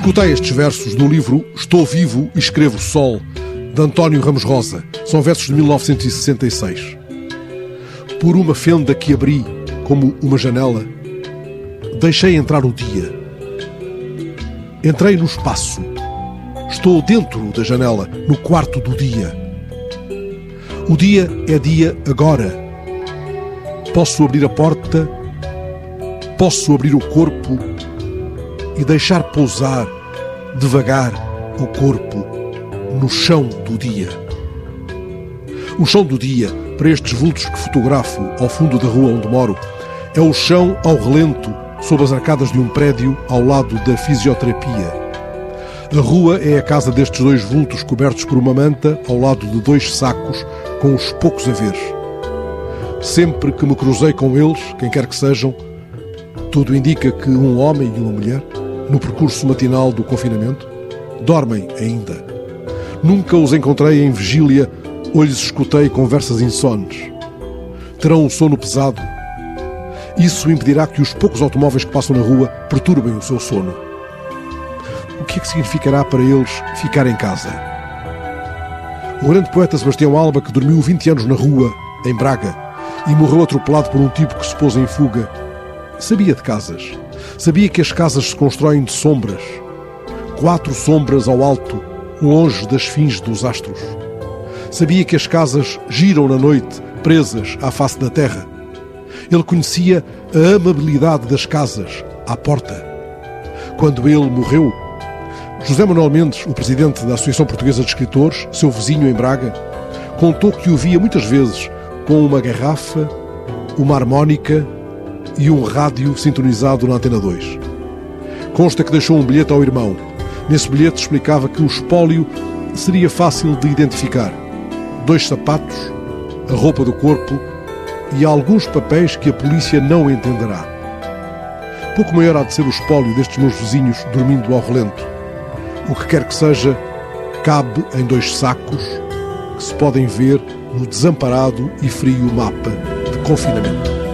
Escutei estes versos do livro Estou Vivo e Escrevo Sol, de António Ramos Rosa. São versos de 1966. Por uma fenda que abri, como uma janela, deixei entrar o dia. Entrei no espaço. Estou dentro da janela, no quarto do dia. O dia é dia agora. Posso abrir a porta, posso abrir o corpo e deixar pousar devagar o corpo no chão do dia. O chão do dia, para estes vultos que fotografo ao fundo da rua onde moro, é o chão ao relento sob as arcadas de um prédio ao lado da fisioterapia. A rua é a casa destes dois vultos cobertos por uma manta ao lado de dois sacos com os poucos haveres. Sempre que me cruzei com eles, quem quer que sejam, tudo indica que um homem e uma mulher no percurso matinal do confinamento? Dormem ainda. Nunca os encontrei em vigília ou lhes escutei conversas insones. Terão um sono pesado. Isso impedirá que os poucos automóveis que passam na rua perturbem o seu sono. O que é que significará para eles ficar em casa? O grande poeta Sebastião Alba, que dormiu 20 anos na rua, em Braga, e morreu atropelado por um tipo que se pôs em fuga, sabia de casas Sabia que as casas se constroem de sombras, quatro sombras ao alto, longe das fins dos astros. Sabia que as casas giram na noite, presas à face da terra. Ele conhecia a amabilidade das casas à porta. Quando ele morreu, José Manuel Mendes, o presidente da Associação Portuguesa de Escritores, seu vizinho em Braga, contou que o via muitas vezes com uma garrafa, uma harmónica e um rádio sintonizado na Antena 2. Consta que deixou um bilhete ao irmão. Nesse bilhete explicava que o espólio seria fácil de identificar. Dois sapatos, a roupa do corpo e alguns papéis que a polícia não entenderá. Pouco maior há de ser o espólio destes meus vizinhos dormindo ao relento. O que quer que seja, cabe em dois sacos que se podem ver no desamparado e frio mapa de confinamento.